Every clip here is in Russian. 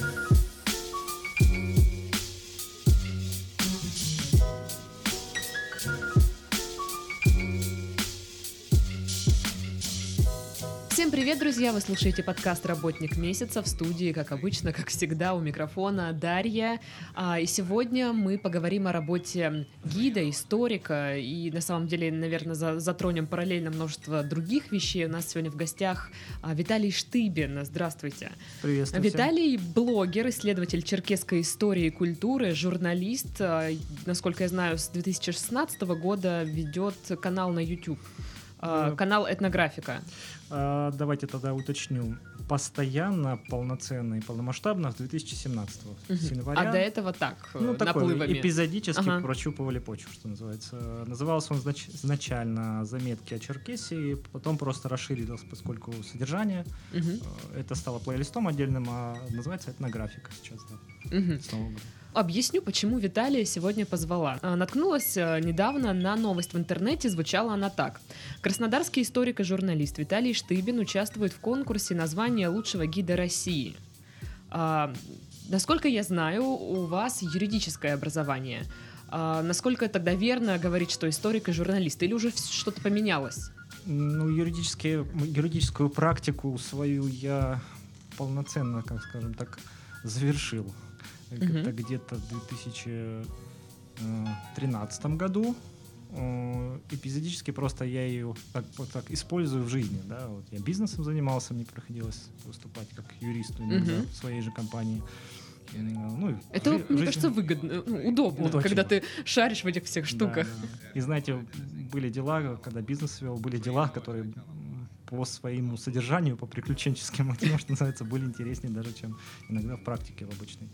you Всем привет, друзья! Вы слушаете подкаст «Работник месяца» в студии, как обычно, как всегда, у микрофона Дарья. А, и сегодня мы поговорим о работе гида, историка и, на самом деле, наверное, за, затронем параллельно множество других вещей. У нас сегодня в гостях а, Виталий Штыбин. Здравствуйте. Приветствую Виталий — блогер, исследователь черкесской истории и культуры, журналист. А, насколько я знаю, с 2016 года ведет канал на YouTube. А. Канал «Этнографика». А, давайте тогда уточню. Постоянно, полноценно и полномасштабно с 2017 Мгм. с января. А до этого так, ну, э, такой, наплывами. эпизодически Ага. прощупывали почву, что называется. Назывался он знач- изначально «Заметки о Черкесии», потом просто расширилось, поскольку содержание. Э, Это стало плейлистом отдельным, а называется «Этнографика» сейчас, да, мгм. с. Объясню, почему Виталия сегодня позвала. А, Наткнулась э, недавно на новость в интернете, звучала она так. Краснодарский историк и журналист Виталий Штыбин участвует в конкурсе на звание лучшего гида России. А, Насколько я знаю, у вас юридическое образование. А, Насколько тогда верно говорить, что историк и журналист? Или уже что-то поменялось? Ну, юридическую практику свою я полноценно, как скажем так, завершил. Это где-то в 2013 году. Э, Эпизодически просто я ее так, вот так использую в жизни. Да? Вот я бизнесом занимался, мне приходилось выступать как юристу иногда Мгм. в своей же компании. И, Ну, Это, жи- мне жизнь- кажется, выгодно, ну, удобно, Вот когда ты шаришь в этих всех Да, штуках. да. И знаете, были дела, когда бизнес вел, были дела, которые по своему содержанию, по приключенческим мотивам, что называется, были интереснее даже, чем иногда в практике в обычной.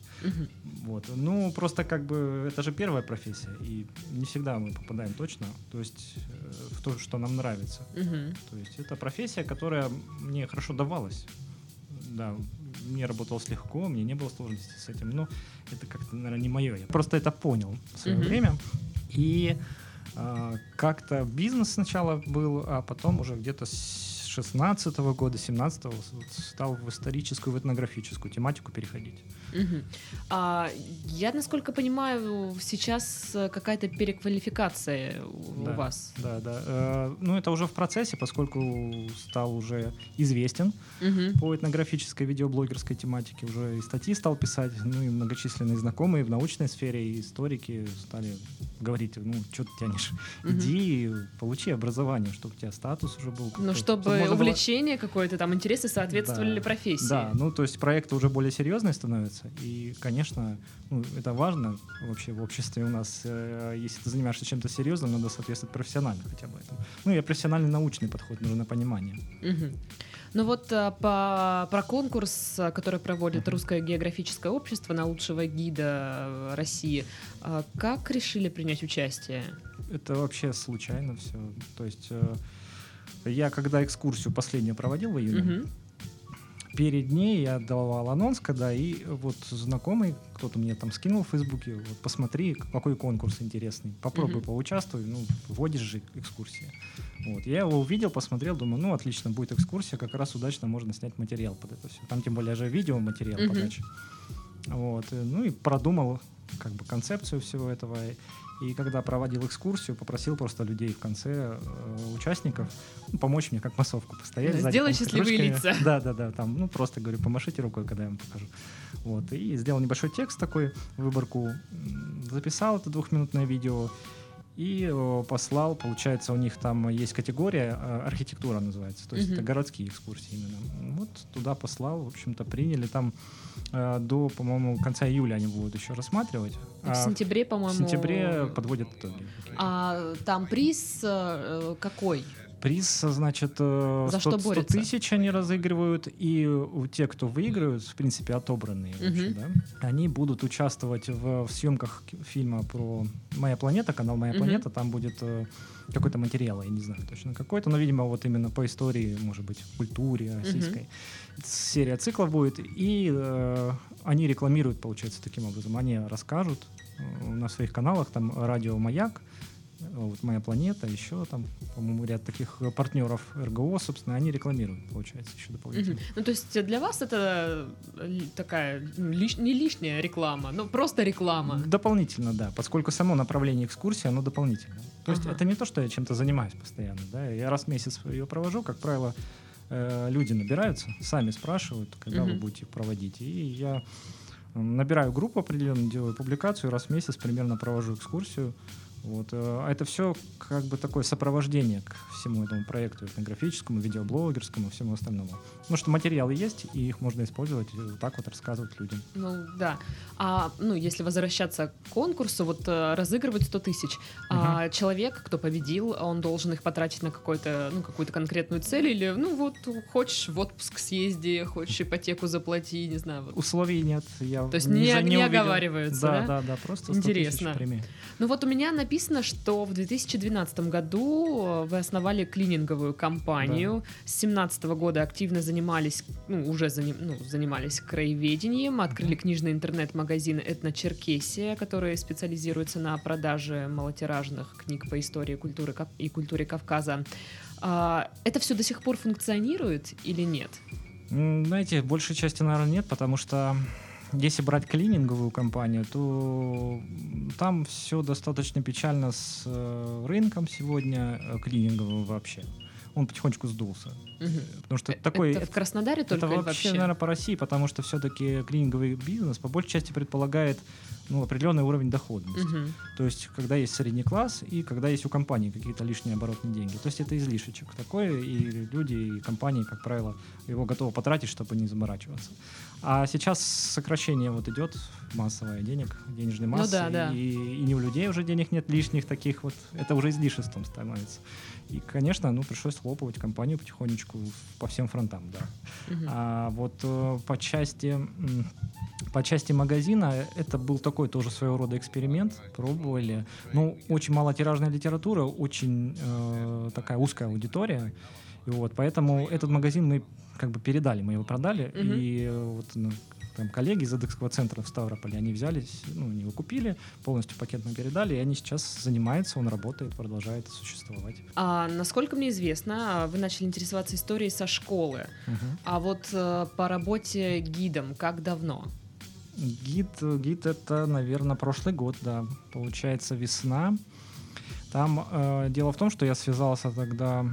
Вот. Ну, просто как бы это же первая профессия, и не всегда мы попадаем точно, то есть э, в то, что нам нравится. То есть это профессия, которая мне хорошо давалась. Да, мне работалось легко, мне не было сложностей с этим, но это как-то, наверное, не мое. Я просто это понял в свое время. И а, как-то бизнес сначала был, а потом уже где-то с 16 года, 17 стал в историческую, в этнографическую тематику переходить. Мгм. А, я, насколько понимаю, сейчас э, какая-то переквалификация у Да. вас. Да, да. Э, ну, это уже в процессе, поскольку стал уже известен Мгм. по этнографической видеоблогерской тематике уже и статьи стал писать, ну и многочисленные знакомые в научной сфере и историки стали говорить, ну, что ты тянешь, Мгм. иди, получи образование, чтобы у тебя статус уже был. Ну, какой-то, чтобы можно было- увлечение какое-то, там, интересы соответствовали Да. профессии. Да, ну то есть проекты уже более серьезные становятся, и, конечно, ну, это важно вообще в обществе у нас. э, Если ты занимаешься чем-то серьезным, надо соответствовать профессионально хотя бы этому. Ну и профессиональный научный подход нужно понимание. Ну вот а, по, про конкурс, а, который проводит. Русское географическое общество на лучшего гида э, России, а, как решили принять участие? Это вообще случайно все. То есть э, я когда экскурсию последнюю проводил в июне, Мгм. Перед ней я давал анонс, когда и вот знакомый, кто-то мне там скинул в Фейсбуке, вот посмотри, какой конкурс интересный, попробуй Мгм. поучаствуй, ну, вводишь же экскурсии. Вот, я его увидел, посмотрел, думаю, ну, отлично, будет экскурсия, как раз удачно можно снять материал под это все. Там тем более же видеоматериал Мгм. подачи. Вот, ну и продумал как бы концепцию всего этого. И когда проводил экскурсию, попросил просто людей в конце, э, участников, ну, помочь мне как массовку постоять. Да, сделай счастливые лица. Да, да, да. Там, ну, просто говорю, помашите рукой, когда я вам покажу. Вот. И сделал небольшой текст такой, выборку, записал это двухминутное видео и э, послал. Получается, у них там есть категория, э, архитектура называется, то есть Мгм. это городские экскурсии именно. Вот туда послал, в общем-то, приняли там э, до, по-моему, конца июля они будут еще рассматривать. В А сентябре, в по-моему... сентябре подводят итоги. А там приз какой? Приз, значит, э, За 100, что 100 борются? тысяч они разыгрывают, и те, кто выигрывают, в принципе, отобранные, вообще, Мгм. да, они будут участвовать в, в съемках фильма про «Моя планета», канал «Моя Мгм. планета», там будет э, какой-то материал, я не знаю точно какой-то, но, видимо, вот именно по истории, может быть, культуре российской. Серия циклов будет, и э, они рекламируют, получается, таким образом. Они расскажут э, на своих каналах, там радио «Маяк», вот «Моя планета», еще там, по-моему, ряд таких партнеров РГО, собственно, они рекламируют, получается, еще дополнительно. Мгм. Ну, то есть для вас это э, такая ну, лиш- не лишняя реклама, ну, просто реклама. Дополнительно, да, поскольку само направление экскурсии, оно дополнительное. То есть Ага. это не то, что я чем-то занимаюсь постоянно, да, я раз в месяц ее провожу, как правило, э, люди набираются, сами спрашивают, когда вы Мгм. будете проводить, и я набираю группу определенно, делаю публикацию, раз в месяц примерно провожу экскурсию, вот, э, а это все как бы такое сопровождение к всему этому проекту этнографическому, видеоблогерскому, всему остальному. Потому что материалы есть, и их можно использовать и вот так вот рассказывать людям. Ну, да. А, ну, если возвращаться к конкурсу, вот э, разыгрывать 100 тысяч, а человек, кто победил, он должен их потратить на ну, какую-то конкретную цель или, ну, вот, хочешь в отпуск съезди, хочешь ипотеку заплати, не знаю, вот. Условий нет. Я То есть не, не- не увидел. оговариваются, да? да? Да, да, просто 100 тысяч Интересно. премии. Ну вот у меня написано, что в 2012 году э, вы основали клининговую компанию. С 2017 года активно занимались, ну, уже заним- ну, занимались краеведением, открыли книжный интернет-магазин «Этночеркесия», который специализируется на продаже малотиражных книг по истории культуры и культуре Кавказа. А, это все до сих пор функционирует или нет? Знаете, большей части, наверное, нет, потому что если брать клининговую компанию, то там все достаточно печально с э, рынком сегодня э, клининговым вообще. Он потихонечку сдулся. Мгм. Потому что Э, такой... это в Краснодаре только это или вообще, наверное, по России, потому что все-таки клининговый бизнес по большей части предполагает ну, определенный уровень доходности. Мгм. То есть, когда есть средний класс и когда есть у компании какие-то лишние оборотные деньги. То есть, это излишечек такой, и люди, и компании, как правило, его готовы потратить, чтобы не заморачиваться. А сейчас сокращение вот идет массовое денег, денежной Ну массы, да, да. И, и не у людей уже денег нет лишних таких вот, это уже излишеством становится. И, конечно, ну, пришлось хлопывать компанию потихонечку по всем фронтам, да. Мгм. А вот э, по части по части магазина это был такой тоже своего рода эксперимент. Пробовали. Ну, очень мало тиражная литература, очень э, такая узкая аудитория. И вот, поэтому этот магазин мы как бы передали, мы его продали. Мгм. И э, вот ну, там коллеги из Эдекского центра в Ставрополе, они взялись, ну, они его купили, полностью пакет мы передали, и они сейчас занимаются, он работает, продолжает существовать. А, насколько мне известно, вы начали интересоваться историей со школы. Мгм. А вот э, по работе гидом как давно? Гид, гид это, наверное, прошлый год, да, получается весна. Там э, дело в том, что я связался тогда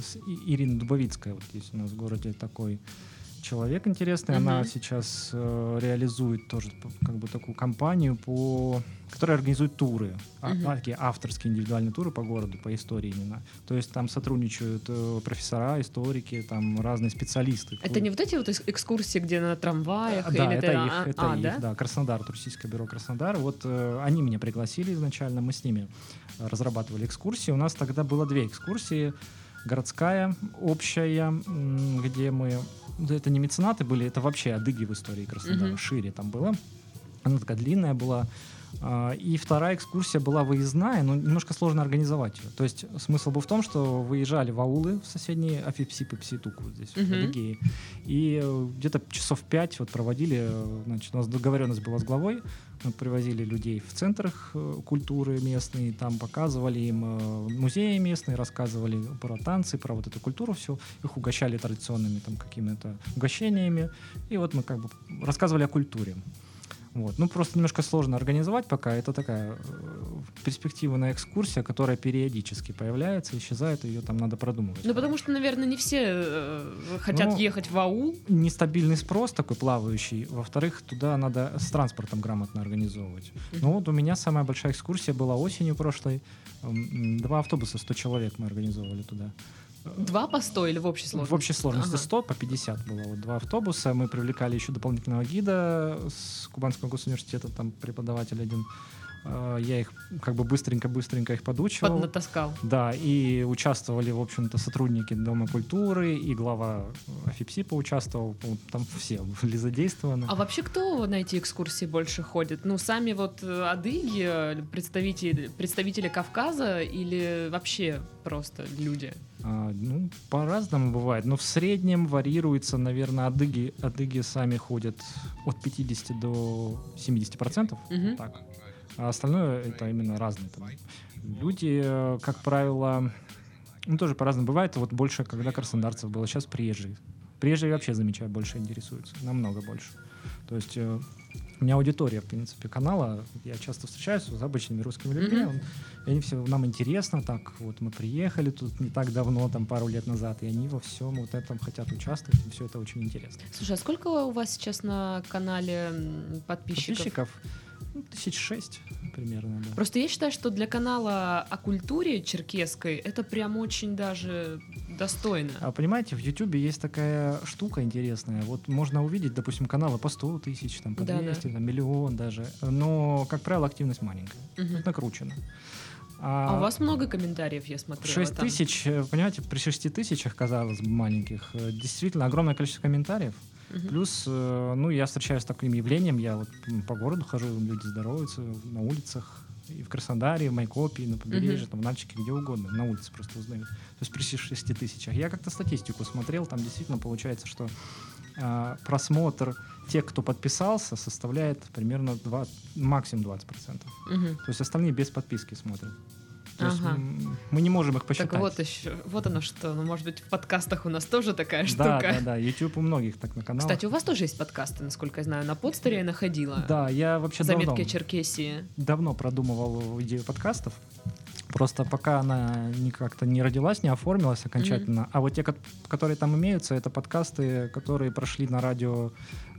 с И- Ириной Дубовицкой, вот здесь у нас в городе такой человек интересный, она Мгм. сейчас э, реализует тоже как бы такую компанию по, которая организует туры, Мгм. а, такие авторские индивидуальные туры по городу, по истории именно. То есть там сотрудничают э, профессора, историки, там разные специалисты. Это не вот эти вот экскурсии, где на трамваях? Да, или это их, а, это а, их, да? да? Краснодар, туристическое бюро Краснодар. Вот э, они меня пригласили изначально, мы с ними разрабатывали экскурсии. У нас тогда было две экскурсии. Городская, общая, где мы... да, Это не меценаты были, это вообще адыги в истории Краснодара, Мгм. шире там было. Она такая длинная была. А, И вторая экскурсия была выездная, но немножко сложно организовать ее. То есть смысл был в том, что выезжали в аулы в соседние Афипсип и Пситуку здесь, в Мгм. Адыгее. И э, где-то часов пять вот проводили, э, значит, у нас договоренность была с главой, мы привозили людей в центр их, э, культуры местные, там показывали им музеи местные, рассказывали про танцы, про вот эту культуру всю, их угощали традиционными там какими-то угощениями, и вот мы как бы рассказывали о культуре. Вот. Ну, просто немножко сложно организовать пока. Это такая э, перспективная экскурсия, которая периодически появляется, исчезает, ее там надо продумывать. Ну, потому что, наверное, не все э, хотят Ну, ехать в аул. нестабильный спрос такой плавающий. Во-вторых, туда надо с транспортом грамотно организовывать. Ну вот у меня самая большая экскурсия была осенью прошлой. Два автобуса, 100 человек мы организовывали туда. Два по 100 или в общей сложности? В общей сложности Ага. 100 по 50 было. Вот два автобуса. Мы привлекали еще дополнительного гида с Кубанского госуниверситета, там преподаватель один. Э, Я их как бы быстренько-быстренько их подучивал. Поднатаскал. Да, и участвовали, в общем-то, сотрудники Дома культуры, и глава АФИПСИ поучаствовал, там все были задействованы. А вообще кто на эти экскурсии больше ходит? Ну, сами вот э, адыги, э, представители, представители Кавказа или вообще просто люди? А, ну, по-разному бывает, но в среднем варьируется, наверное, адыги, адыги сами ходят от 50 до 70 процентов, Мгм. так. А остальное это именно разные. Там. Люди, э, как правило, ну, тоже по-разному бывает. Вот больше, когда краснодарцев было, сейчас приезжие. Приезжие вообще, замечаю, больше интересуются. Намного больше. То есть э, у меня аудитория, в принципе, канала. Я часто встречаюсь с обычными русскими людьми. Он- и они все, нам интересно, так вот мы приехали тут не так давно, там пару лет назад, и они во всем вот этом хотят участвовать, и все это очень интересно. Слушай, а сколько у вас сейчас на канале подписчиков? Подписчиков ну, тысяч шесть примерно, да. Просто я считаю, что для канала о культуре черкесской это прям очень даже достойно. А понимаете, в Ютубе есть такая штука интересная. Вот можно увидеть, допустим, каналы по 100 тысяч, там, по Да, да. 200, там, миллион даже. Но, как правило, активность маленькая. Мгм. Это накручено. А у вас много комментариев, я смотрела. 6 там. тысяч, э, понимаете, при 6 тысячах, казалось бы, маленьких, э, действительно огромное количество комментариев. Мгм. Плюс, э, ну, я встречаюсь с таким явлением, я вот по городу хожу, люди здороваются на улицах, и в Краснодаре, в Майкопе, и на побережье, Мгм. там, в Нальчике, где угодно, на улице просто узнают. То есть при 6 тысячах. Я как-то статистику смотрел, там действительно получается, что а, просмотр тех, кто подписался, составляет примерно 2, максимум 20%. Мгм. То есть остальные без подписки смотрят. То есть Ага. м, мы не можем их посчитать. Так вот еще, вот оно что. Ну, может быть, в подкастах у нас тоже такая Да, штука. да, да. YouTube у многих так на каналах. Кстати, у вас тоже есть подкасты, насколько я знаю. На подстере я находила. Да, я вообще Заметки давно, о Черкесии. давно продумывал идею подкастов. Просто пока она не как-то не родилась, не оформилась окончательно. А вот те, ко- которые там имеются, это подкасты, которые прошли на радио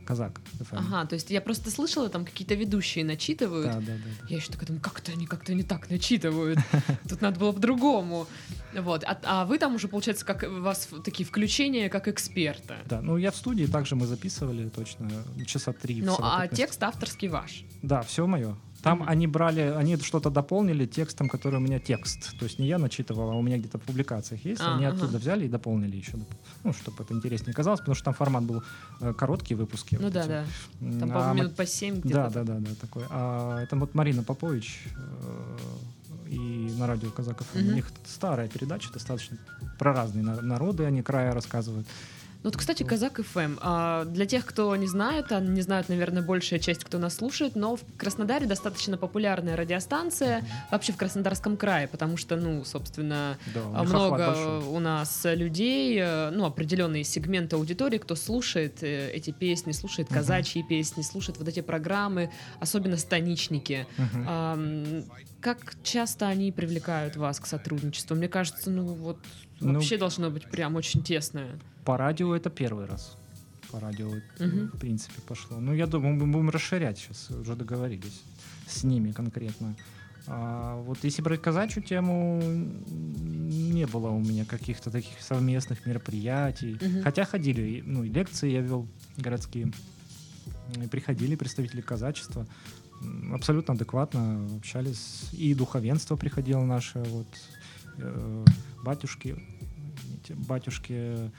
Казак. FM. Ага, то есть я просто слышала, там какие-то ведущие начитывают. Да, да, да. да. Я еще такая думаю, как-то они как-то не так начитывают. Тут надо было по-другому. Вот. А, а вы там уже, получается, как у вас такие включения как эксперта. Да, ну я в студии также мы записывали точно часа три. Ну, а текст авторский ваш. Да, все мое. Там Мгм. они брали, они что-то дополнили текстом, который у меня текст. То есть не я начитывал, а у меня где-то в публикациях есть. А, они ага. оттуда взяли и дополнили еще. Ну, чтобы это интереснее казалось, потому что там формат был э, короткие выпуски. Ну вот да, эти. да. Там, а по-моему, ма- минут по 7 где-то. Да, да, да, да, такой. А это вот Марина Попович э, и на радио Казаков. У Мгм. них старая передача, достаточно про разные на- народы они края рассказывают. Ну, вот, кстати, Казак ФМ. А, для тех, кто не знает, а не знают, наверное, большая часть, кто нас слушает, но в Краснодаре достаточно популярная радиостанция вообще в Краснодарском крае, потому что, ну, собственно, Да, а много у нас людей, э, ну, определенные сегменты аудитории, кто слушает э, эти песни, слушает Мгм. казачьи песни, слушает вот эти программы, особенно станичники. Мгм. Ам, Как часто они привлекают вас к сотрудничеству? Мне кажется, ну вот Ну, вообще должно быть прям очень тесное. По радио это первый раз. По радио, Мгм. в принципе, пошло. Ну, я думаю, мы будем расширять сейчас, уже договорились с ними конкретно. А вот если брать казачью тему, не было у меня каких-то таких совместных мероприятий. Мгм. Хотя ходили, ну, и лекции я вел городские. И приходили представители казачества. Абсолютно адекватно общались. И духовенство приходило наше, вот, э, батюшки, батюшки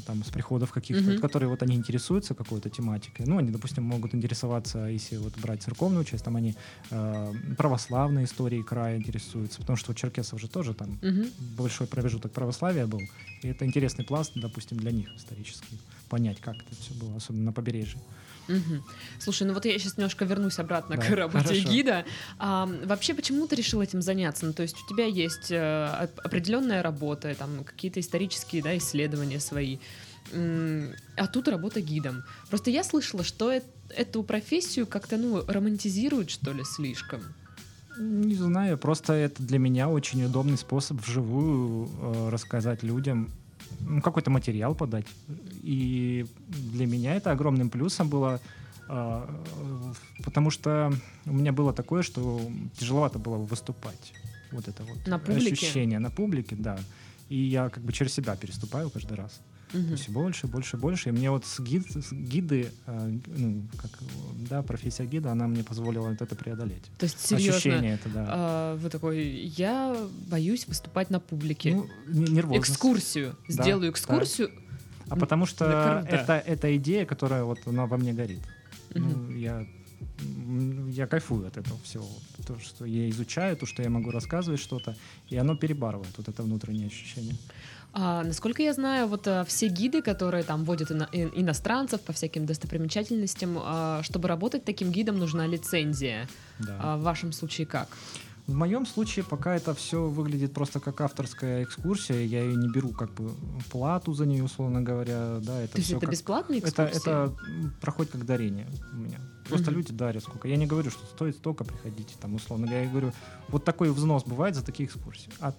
там с приходов каких-то, вот, которые вот они интересуются какой-то тематикой. Ну, они, допустим, могут интересоваться, если вот брать церковную часть, там они э, православной историей края интересуются, потому что у черкесов же тоже там Мгм. большой промежуток православия был. И это интересный пласт, допустим, для них исторический. Понять, как это все было, особенно на побережье. Мгм. Слушай, ну вот я сейчас немножко вернусь обратно Да, к работе хорошо. гида. А, вообще, почему ты решил этим заняться? Ну, то есть у тебя есть э, оп- определенная работа, там какие-то исторические да, исследования свои, а тут работа гидом. Просто я слышала, что э- эту профессию как-то ну романтизируют что ли слишком. Не знаю, просто это для меня очень удобный способ вживую э, рассказать людям, какой-то материал подать. И для меня это огромным плюсом было, э, потому что у меня было такое, что тяжеловато было выступать. Вот это вот На публике? ощущение на публике, да. И я как бы через себя переступаю каждый раз. Мгм. То есть больше, больше, больше. И мне вот с гид, с гиды, э, ну, как, да, профессия гида, она мне позволила вот это преодолеть. То есть серьезно, Ощущение это, да. а, вы такой, я боюсь выступать на публике. Ну, не- нервозность. экскурсию. Да, Сделаю экскурсию. А потому что Да это, это идея, которая вот она во мне горит. Мгм. Ну, я я кайфую от этого всего. То, что я изучаю, то, что я могу рассказывать что-то, и оно перебарывает вот это внутреннее ощущение. А, насколько я знаю, вот а, все гиды, которые там водят ино- иностранцев по всяким достопримечательностям, а, чтобы работать таким гидом, нужна лицензия. Да. А в вашем случае как? В моем случае пока это все выглядит просто как авторская экскурсия, я ее не беру как бы плату за нее, условно говоря, да, это То есть это как- бесплатные это, экскурсии? это м, проходит как дарение у меня. Просто Мгм. люди дарят сколько. Я не говорю, что стоит столько, приходите, там, условно. Я говорю, вот такой взнос бывает за такие экскурсии. А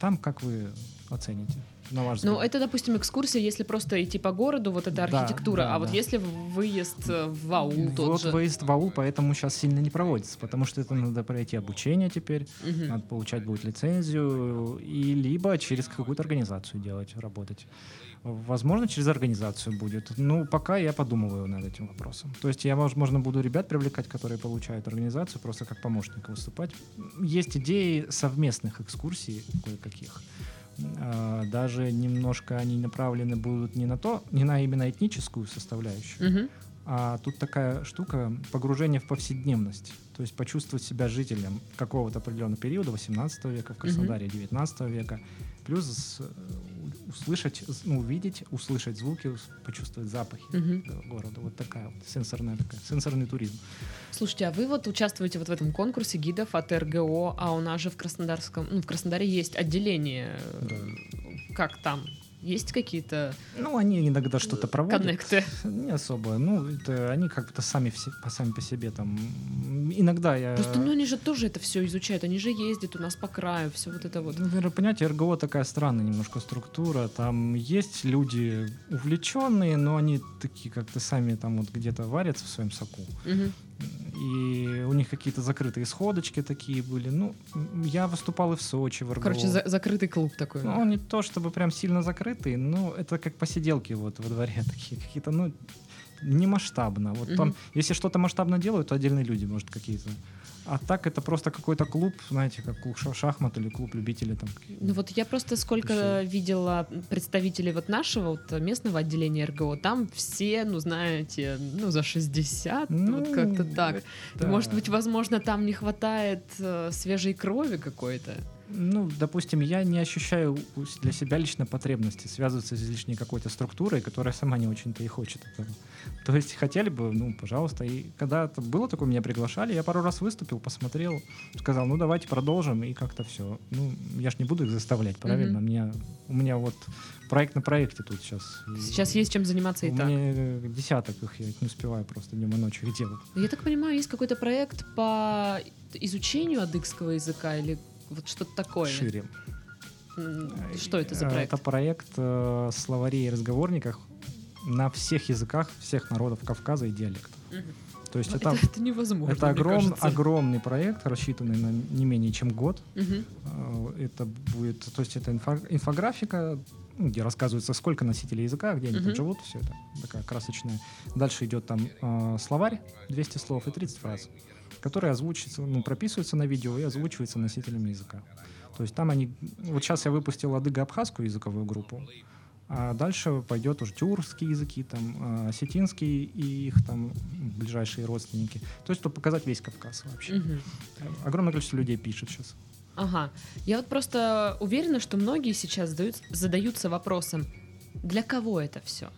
там как вы оцените, на ваш взгляд? Ну, это, допустим, экскурсия, если просто идти по городу, вот это Да, архитектура, да, а вот да. если выезд э, в аул тот вот же. выезд в аул поэтому сейчас сильно не проводится, потому что это надо пройти обучение теперь, Мгм. надо получать будет лицензию, и либо через какую-то организацию делать, работать. Возможно, через организацию будет. Ну, пока я подумываю над этим вопросом. То есть я, возможно, буду ребят привлекать, которые получают организацию, просто как помощник выступать. Есть идеи совместных экскурсий кое-каких. А, Даже немножко они направлены будут не на то, не на именно этническую составляющую, Мгм. а тут такая штука погружение в повседневность. То есть почувствовать себя жителем какого-то определенного периода, 18 века в Краснодаре, 19 века. Плюс э, услышать, ну, увидеть, услышать звуки, почувствовать запахи го- города. Вот такая вот сенсорная такая, сенсорный туризм. Слушайте, а вы вот участвуете вот в этом конкурсе гидов от РГО, а у нас же в Краснодарском, ну, в Краснодаре есть отделение. Да. Как там? Есть какие-то Ну, они иногда что-то проводят. коннекты? Не особо. Ну, это они как-то сами, все, по- сами по себе там. Иногда я... Просто, ну, они же тоже это все изучают, они же ездят у нас по краю, все вот это вот. Ну, наверное, понятие РГО такая странная немножко структура. Там есть люди увлеченные, но они такие как-то сами там вот где-то варятся в своем соку. Мгм. И у них какие-то закрытые сходочки такие были. Ну, я выступал и в Сочи, в РГО. Короче, за- закрытый клуб такой. Ну, не то чтобы прям сильно закрытый, но это как посиделки вот во дворе такие какие-то, ну, не масштабно. Вот Мгм. там, если что-то масштабно делают, то отдельные люди, может, какие-то. А так это просто какой-то клуб, знаете, как клуб ша- шахмат или клуб любителей там. Ну вот я просто сколько Всё. видела представителей вот нашего вот местного отделения РГО, там все, ну знаете, ну за 60, вот Ну, как-то так. это- Может быть, возможно, там не хватает э, свежей крови какой-то. Ну, допустим, я не ощущаю для себя лично потребности связываться с излишней какой-то структурой, которая сама не очень-то и хочет этого. То есть хотели бы, ну, пожалуйста. И когда это было такое, меня приглашали, я пару раз выступил, посмотрел, сказал, ну, давайте продолжим, и как-то все. Ну, я ж не буду их заставлять, правильно? Мгм. Мне, у меня вот проект на проекте тут сейчас. Сейчас есть чем заниматься и у так. меня э, десяток их, я их не успеваю просто днем и ночью их делать. Я так понимаю, есть какой-то проект по изучению адыгского языка или вот что-то такое. Шире. М, Что это за Э, проект? Это проект э, словарей и разговорников на всех языках всех народов Кавказа и диалектов. Мгм. То есть Ну, это, это, это невозможно. это огром- огромный проект, рассчитанный на не менее чем год. Э, Это будет, то есть это инфо- инфографика, ну, где рассказывается, сколько носителей языка, где они Мгм. тут живут, все это такая красочная. Дальше идет там э, словарь, 200 слов и 30 фраз, которые озвучиваются, ну, прописываются на видео и озвучиваются носителями языка. То есть там они... Вот сейчас я выпустил адыго-абхазскую языковую группу, а дальше пойдет уже тюркские языки, там, э, осетинские и их там ближайшие родственники. То есть, чтобы показать весь Кавказ вообще. Мгм. Огромное количество людей пишет сейчас. Ага. Я вот просто уверена, что многие сейчас задают, задаются вопросом, для кого это все?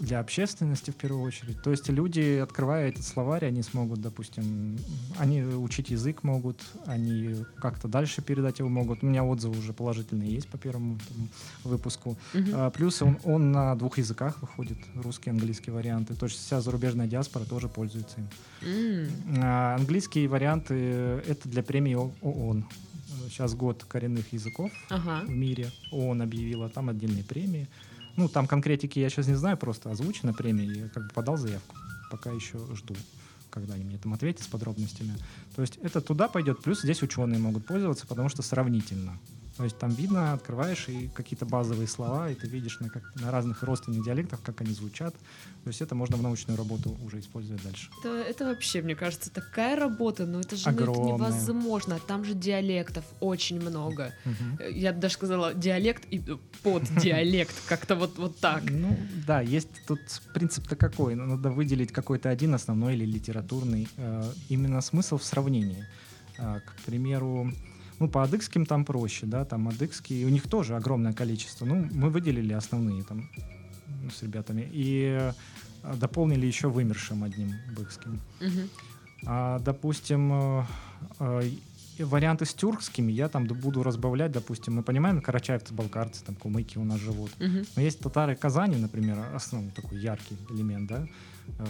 Для общественности в первую очередь. То есть люди, открывая этот словарь, они смогут, допустим, они учить язык могут, они как-то дальше передать его могут. У меня отзывы уже положительные есть по первому там, выпуску. А, плюс он, он на двух языках выходит, русский и английский варианты. То есть вся зарубежная диаспора тоже пользуется им. А, английские варианты — это для премии ООН. Сейчас год коренных языков Ага. в мире. ООН объявила, там отдельные премии. Ну, там конкретики я сейчас не знаю, просто озвучена премия, я как бы подал заявку. Пока еще жду, когда они мне там ответят с подробностями. То есть это туда пойдет, плюс здесь ученые могут пользоваться, потому что сравнительно. То есть там видно, открываешь и какие-то базовые слова, и ты видишь на, как, на разных родственных диалектах, как они звучат. То есть это можно в научную работу уже использовать дальше. Это, это вообще, мне кажется, такая работа, но это же ну, это Огромная. невозможно. Там же диалектов очень много. Э, Я бы даже сказала диалект и э, поддиалект, как-то вот, вот так. Ну, да, есть тут принцип-то какой. Ну, Надо выделить какой-то один основной или литературный. э, именно смысл в сравнении. К примеру, ну, по адыгским там проще, да, там адыгские, у них тоже огромное количество. Ну, мы выделили основные там ну, с ребятами и э, дополнили еще вымершим одним быкским. Мгм. А, допустим, э, э, варианты с тюркскими я там буду разбавлять, допустим, мы понимаем, карачаевцы, балкарцы, там кумыки у нас живут. Мгм. Но есть татары Казани, например, основной такой яркий элемент, да.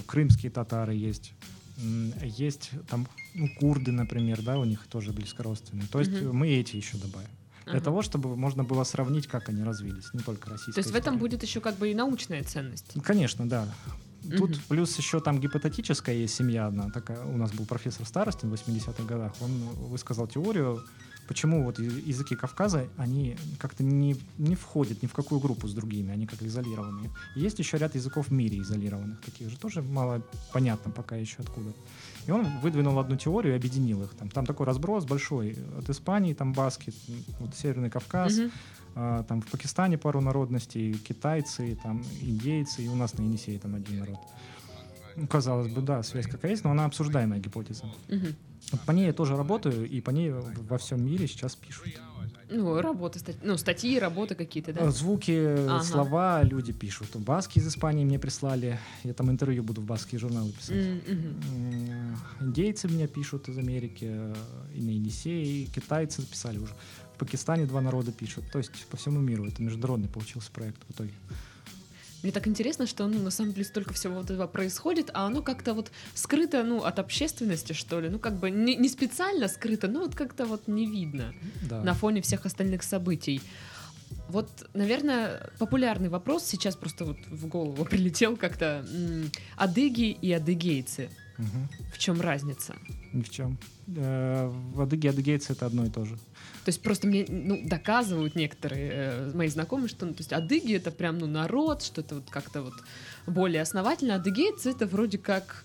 Крымские татары есть. Есть там ну, курды, например, да, у них тоже близкородственные. То есть э, мы эти еще добавим. Для Ага. того, чтобы можно было сравнить, как они развились, не только российская То есть в этом история. будет еще как бы и научная ценность. Ну, Конечно, да. Тут Мгм. плюс еще там гипотетическая есть семья одна. Такая, у нас был профессор Старостин в 80-х годах. Он высказал теорию, почему вот языки Кавказа, они как-то не, не входят ни в какую группу с другими, они как изолированные. Есть еще ряд языков в мире изолированных, таких же тоже мало понятно пока еще откуда. И он выдвинул одну теорию и объединил их. Там, там такой разброс большой. От Испании, там баски, вот Северный Кавказ, Мгм. а, там в Пакистане пару народностей, китайцы, там индейцы, и у нас на Енисее там один народ. Ну, казалось бы, да, связь какая есть, но она обсуждаемая гипотеза. Вот по ней я тоже работаю, и по ней во всем мире сейчас пишут. Ну, работы, стать- ну, статьи, работы какие-то, да? А, Звуки, Ага. слова люди пишут. Баски из Испании мне прислали. Я там интервью буду в баские журналы писать. М, Индейцы меня пишут из Америки, э, и на Енисее, и китайцы писали уже. В Пакистане два народа пишут. То есть по всему миру. Это международный получился проект в итоге. Мне так интересно, что, ну, на самом деле, столько всего вот этого происходит, а оно как-то вот скрыто, ну, от общественности, что ли. Ну, как бы не, не специально скрыто, но вот как-то вот не видно Да. на фоне всех остальных событий. Вот, наверное, популярный вопрос сейчас просто вот в голову прилетел как-то. Адыги и адыгейцы. Мгм. В чем разница? Ни в чем. Э, В адыге и адыгейцы это одно и то же. То есть просто мне ну, доказывают некоторые э, мои знакомые, что ну, то есть адыги это прям ну народ, что это вот как-то вот более основательно. Адыгейцы это вроде как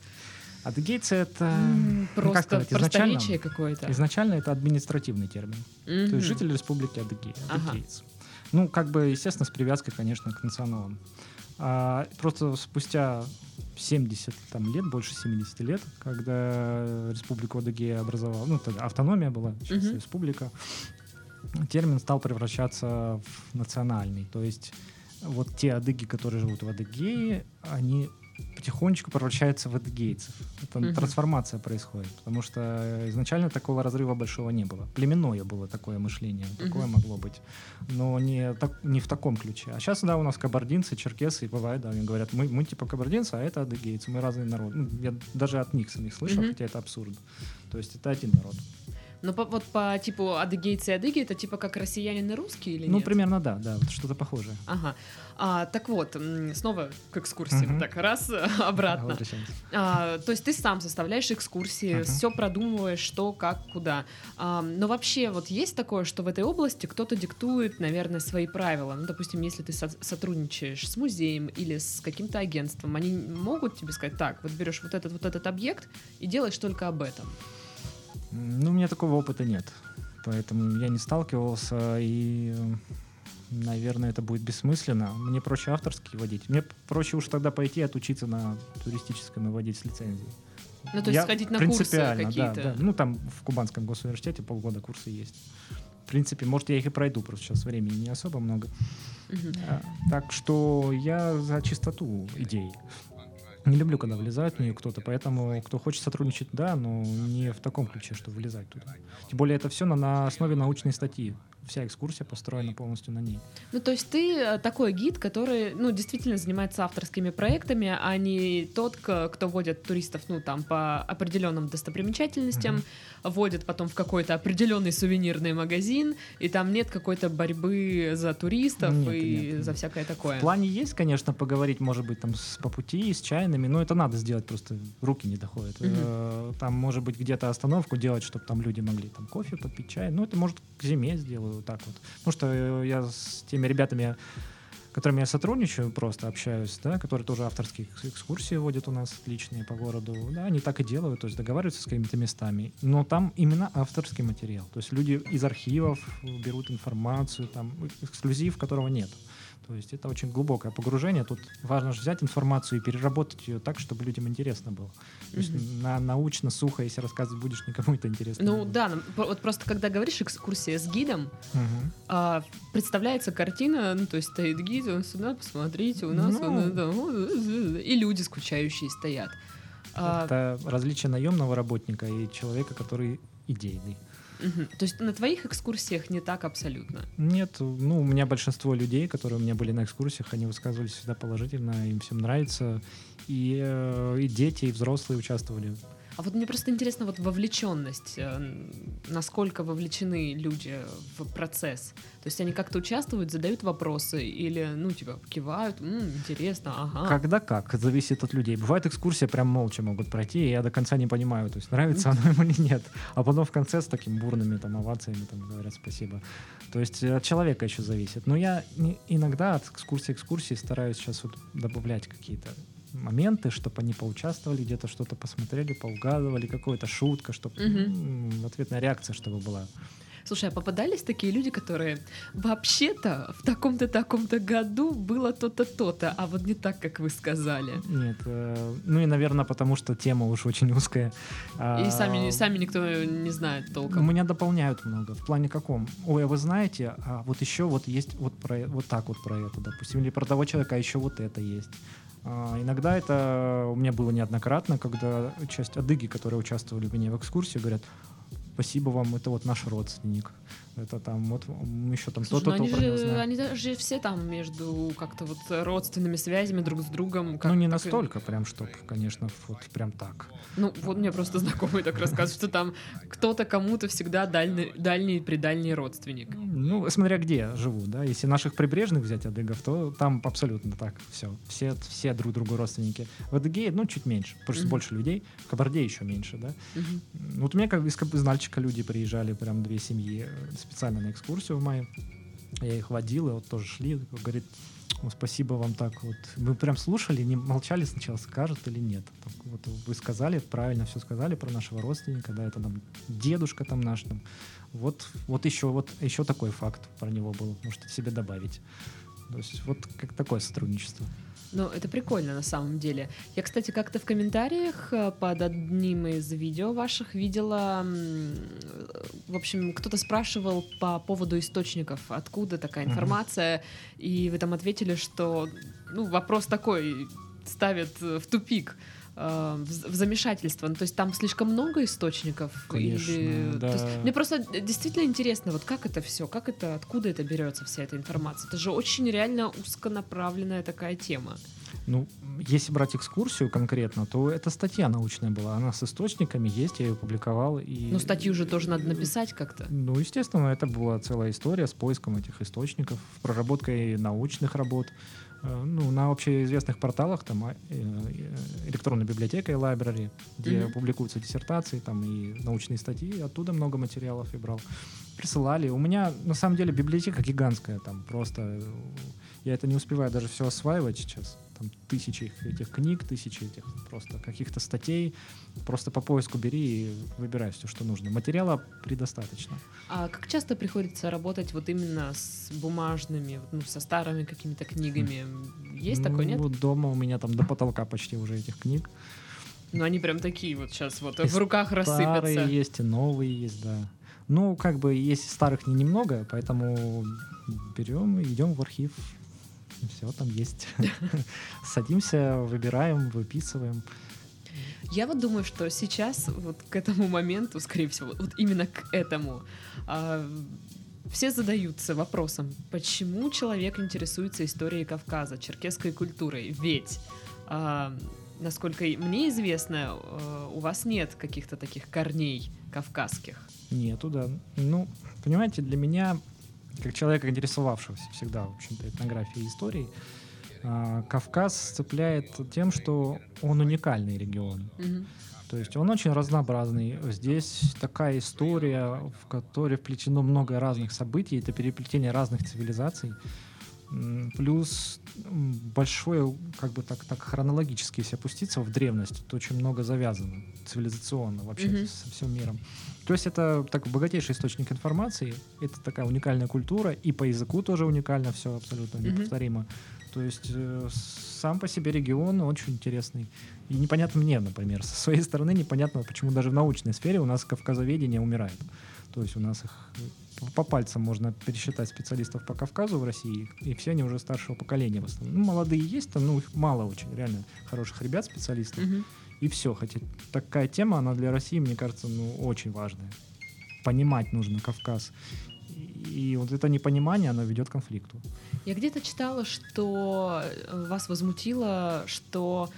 Адыгейцы это... м, ну, как просто сказать, изначально, какое-то. изначально это административный термин. То Мгм. есть жители республики Адыгея, Ага. адыгейцы. Ну, как бы, естественно, с привязкой, конечно, к националам. А, просто спустя 70 там, лет, больше 70 лет, когда республику Адыгея образовала, ну, тогда автономия была, сейчас Мгм. республика, термин стал превращаться в национальный. То есть вот те адыги, которые живут в Адыгее, они потихонечку превращаются в адыгейцев. Это Мгм. трансформация происходит, потому что изначально такого разрыва большого не было. Племенное было такое мышление, такое Мгм. могло быть, но не, так, не в таком ключе. А сейчас, да, у нас кабардинцы, черкесы, бывает, да, они говорят, мы, мы типа кабардинцы, а это адыгейцы, мы разные народы. Ну, я даже от них самих слышал, Мгм. хотя это абсурд. То есть это один народ. Но по, вот по типу адыгейцы и адыги это типа как россиянин и русский или ну, нет? примерно да, да, вот что-то похожее. Ага. А, так вот, снова к экскурсии. Мгм. Так, раз, обратно. А, то есть ты сам составляешь экскурсии, Ага. все продумываешь, что, как, куда. А, но вообще вот есть такое, что в этой области кто-то диктует, наверное, свои правила. Ну, допустим, если ты со- сотрудничаешь с музеем или с каким-то агентством, они могут тебе сказать, так, вот берешь вот этот вот этот объект и делаешь только об этом. Ну, у меня такого опыта нет. Поэтому я не сталкивался, и, наверное, это будет бессмысленно. Мне проще авторские водить. Мне проще уж тогда пойти отучиться на туристическом и водить с лицензией. Ну, то есть Я сходить на курсы принципиально, какие-то. Да, да. Ну, там в Кубанском госуниверситете полгода курсы есть. В принципе, может, я их и пройду, просто сейчас времени не особо много. А, Так что я за чистоту идей. Не люблю, когда влезает в нее кто-то, поэтому кто хочет сотрудничать, да, но не в таком ключе, что влезать туда. Тем более это все на, на основе научной статьи. Вся экскурсия построена полностью на ней. Ну, то есть ты э, такой гид, который, ну, действительно занимается авторскими проектами, а не тот, кто водит туристов, ну, там, по определенным достопримечательностям, Мгм. водит потом в какой-то определенный сувенирный магазин, и там нет какой-то борьбы за туристов Нет, и нет, за всякое такое. В плане есть, конечно, поговорить, может быть, там с, по пути, с чайными, но это надо сделать, просто руки не доходят. Э, Там, может быть, где-то остановку делать, чтобы там люди могли там кофе попить, чай. Ну, это, может, к зиме сделаю. делаю так вот. Потому что э, я с теми ребятами, которыми я сотрудничаю, просто общаюсь, да, которые тоже авторские экскурсии водят у нас отличные по городу, да, они так и делают, то есть договариваются с какими-то местами, но там именно авторский материал, то есть люди из архивов берут информацию, там эксклюзив, которого нет. То есть это очень глубокое погружение. Тут важно же взять информацию и переработать ее так, чтобы людям интересно было. То есть на, научно, сухо, если рассказывать будешь, никому это интересно. Ну будет. да, вот просто когда говоришь экскурсия с гидом, Мгм. а, представляется картина, ну то есть стоит гид, он сюда, посмотрите, у нас, Ну. он это, вот, и люди скучающие стоят. А, Это различие наемного работника и человека, который идейный. То есть на твоих экскурсиях не так абсолютно. Нет, ну, у меня большинство людей, которые у меня были на экскурсиях, они высказывались всегда положительно, им всем нравится. И, э, и дети, и взрослые участвовали. А вот мне просто интересно вот вовлеченность, э, насколько вовлечены люди в процесс. То есть они как-то участвуют, задают вопросы или, ну, типа, кивают, «М, интересно, ага. Когда как, зависит от людей. Бывает экскурсия прям молча могут пройти, и я до конца не понимаю, то есть нравится оно ему или нет. А потом в конце с такими бурными там овациями там говорят спасибо. То есть от человека еще зависит. Но я иногда от экскурсии к экскурсии стараюсь сейчас вот добавлять какие-то моменты, чтобы они поучаствовали, где-то что-то посмотрели, поугадывали, какая-то шутка, чтобы Мгм. ответная реакция, чтобы была. Слушай, а попадались такие люди, которые вообще-то в таком-то таком-то году было то-то то-то, а вот не так, как вы сказали. Нет, э, ну и, наверное, потому что тема уж очень узкая. И А, сами, сами никто не знает толком. меня дополняют много. В плане каком? Ой, а вы знаете, а вот еще вот есть вот про э- вот так вот про это, допустим, или про того человека, а еще вот это есть. А, иногда это у меня было неоднократно, когда часть адыги, которые участвовали у меня в экскурсии, говорят, спасибо вам, это вот наш родственник. Это там, вот мы еще там то-то, то они, про него знаем. они же все там между как-то вот родственными связями друг с другом. Как, ну, не как и- настолько прям, чтоб, конечно, вот прям так. Ну, вот мне просто знакомый так рассказывает, что там кто-то кому-то всегда дальний, дальний предальний родственник. Ну, смотря где живу, да. Если наших прибрежных взять адыгов, то там абсолютно так все. Все, все друг другу родственники. В Адыгее, ну, чуть меньше, потому что Мгм. больше людей. В Кабарде еще меньше, да. Ну, Вот у меня как из, из Нальчика люди приезжали, прям две семьи, э, специально на экскурсию в мае. Я их водил, и вот тоже шли. Говорит, «О, спасибо вам так вот. Мы прям слушали, не молчали сначала, скажет или нет. Так вот вы сказали, правильно все сказали про нашего родственника, да, это там дедушка там наш там. Вот, вот еще, вот еще такой факт про него был, можете себе добавить. То есть вот как такое сотрудничество. Ну, это прикольно на самом деле. Я, кстати, как-то в комментариях э, под одним из видео ваших видела, в общем, кто-то спрашивал по поводу источников, откуда такая информация, и вы там ответили, что, ну, вопрос такой ставит э, в тупик. э, В замешательство. Ну, то есть там слишком много источников? Конечно, или- то есть да. мне просто действительно интересно, вот как это все, как это, откуда это берется вся эта информация? Это же очень реально узконаправленная такая тема. Ну, если брать экскурсию конкретно, то это статья научная была. Она с источниками есть, я ее публиковал. И... Ну, статью же тоже надо написать как-то. Ну, естественно, это была целая история с поиском этих источников, проработкой научных работ. Э, Ну, на общеизвестных порталах, там, а, э, э, электронная библиотека и library, где Мгм. публикуются диссертации, там, и научные статьи, оттуда много материалов я брал. Присылали. У меня, на самом деле, библиотека гигантская, там, просто... Я это не успеваю даже все осваивать сейчас. Там тысячи их- этих книг, тысячи этих просто каких-то статей. Просто по поиску бери и выбирай все, что нужно. Материала предостаточно. А как часто приходится работать вот именно с бумажными, ну, со старыми какими-то книгами? Есть такое, Ну, нет? Вот дома у меня там до потолка почти уже этих книг. Ну, они прям такие вот сейчас вот И в руках рассыпятся. Старые есть, и новые есть, да. Ну, как бы, есть старых не немного, поэтому берем и идем в архив. Все там есть. Садимся, выбираем, выписываем. Я вот думаю, что сейчас вот к этому моменту, скорее всего, вот именно к этому, а, все задаются вопросом, почему человек интересуется историей Кавказа, черкесской культурой. Ведь, а, насколько мне известно, э, у вас нет каких-то таких корней кавказских. Нету, да. Ну, понимаете, для меня, как человека, интересовавшегося всегда, в общем-то, этнографией и историей, а, Кавказ цепляет тем, что он уникальный регион. Мгм. То есть он очень разнообразный. Здесь такая история, в которой вплетено много разных событий, это переплетение разных цивилизаций. Плюс большое, как бы так, так хронологически, если опуститься в древность, то очень много завязано цивилизационно вообще Мгм. со всем миром. То есть это так богатейший источник информации, это такая уникальная культура, и по языку тоже уникально все абсолютно неповторимо. То есть э, сам по себе регион очень интересный. И непонятно мне, например, со своей стороны непонятно, почему даже в научной сфере у нас кавказоведение умирает. То есть у нас их по пальцам можно пересчитать специалистов по Кавказу в России, и все они уже старшего поколения в основном. Ну, молодые есть, там, ну, их мало очень, реально хороших ребят, специалистов. Мгм. И все. Хотя такая тема, она для России, мне кажется, ну, очень важная. Понимать нужно Кавказ. И, вот это непонимание, оно ведет к конфликту. Я где-то читала, что э, вас возмутило, что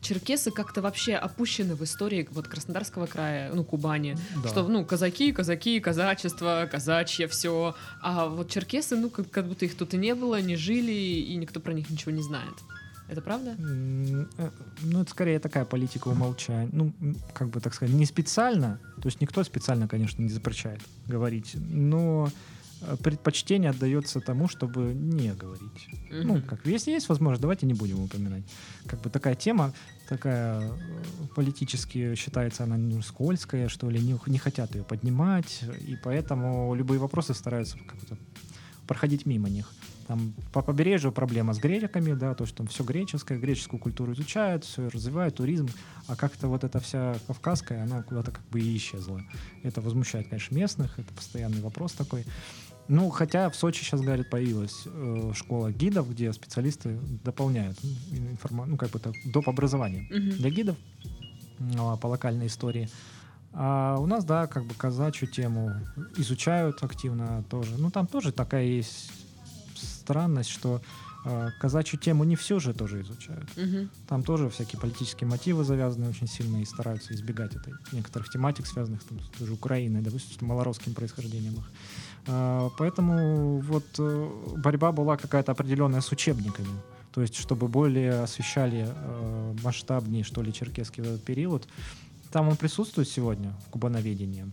черкесы как-то вообще опущены в истории вот Краснодарского края, ну, Кубани. Да. Что, ну, казаки, казаки, казачество, казачье, все. А вот черкесы, ну, как, как будто их тут и не было, не жили, и никто про них ничего не знает. Это правда? Э, Ну, это скорее такая политика умолчания. Ну, как бы так сказать, не специально, то есть никто специально, конечно, не запрещает говорить, но предпочтение отдается тому, чтобы не говорить. Ну, Мгм. как если есть возможность, давайте не будем упоминать. Как бы такая тема, такая э, политически считается она ну, скользкая, что ли, не, не хотят ее поднимать, и поэтому любые вопросы стараются как-то проходить мимо них. Там по побережью проблема с греками, да, то, что там все греческое, греческую культуру изучают, все развивают, туризм, а как-то вот эта вся кавказская, она куда-то как бы и исчезла. Это возмущает, конечно, местных, это постоянный вопрос такой. Ну, хотя в Сочи сейчас, говорят, появилась э, школа гидов, где специалисты дополняют ну, информа- ну, как бы так, доп. образование Мгм. для гидов ну, а, по локальной истории. А у нас, да, как бы казачью тему изучают активно тоже. Ну, там тоже такая есть странность, что казачью тему не все же тоже изучают. Мгм. Там тоже всякие политические мотивы завязаны очень сильно и стараются избегать этой некоторых тематик, связанных там, с той же Украиной, допустим, с малоросским происхождением их. А, Поэтому вот э, борьба была какая-то определенная с учебниками. То есть, чтобы более освещали э, масштабнее, что ли, черкесский этот период. Там он присутствует сегодня в кубановедении.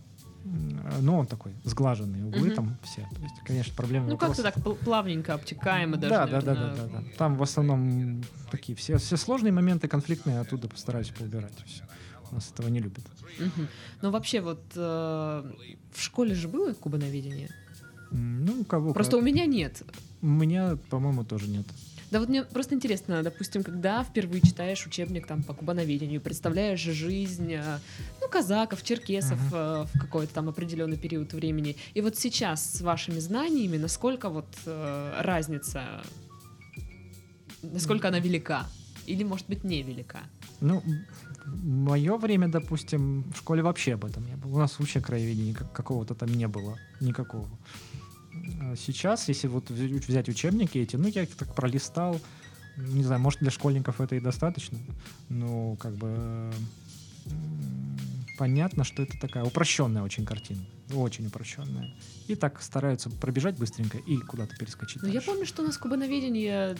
Но он такой сглаженный, углы Мгм. там все. То есть, конечно, проблемы Ну, как-то так пл- плавненько, обтекаемо даже, да, да, да, да, наверное. да, да. Там в основном такие все, все сложные моменты конфликтные оттуда постараюсь поубирать. Всё. У нас этого не любят. Мгм. Но вообще вот э, в школе же было кубановедение? М, Ну, у кого Просто как. у меня нет. У меня, по-моему, тоже нет. Да вот мне просто интересно, допустим, когда впервые читаешь учебник там по кубановедению, представляешь жизнь, э, ну, казаков, черкесов э, в какой-то там определенный период времени. И вот сейчас с вашими знаниями, насколько вот э, разница, насколько она велика? Или, может быть, невелика? Ну, мое время, допустим, в школе вообще об этом не было. У нас вообще краеведения как- какого-то там не было. Никакого. А Сейчас, если вот взять учебники эти, ну, я так пролистал. Не знаю, может, для школьников это и достаточно. Но, как бы, понятно, что это такая упрощенная очень картина. Очень упрощенная. И так стараются пробежать быстренько и куда-то перескочить. Ну, я помню, что у нас кубановедение,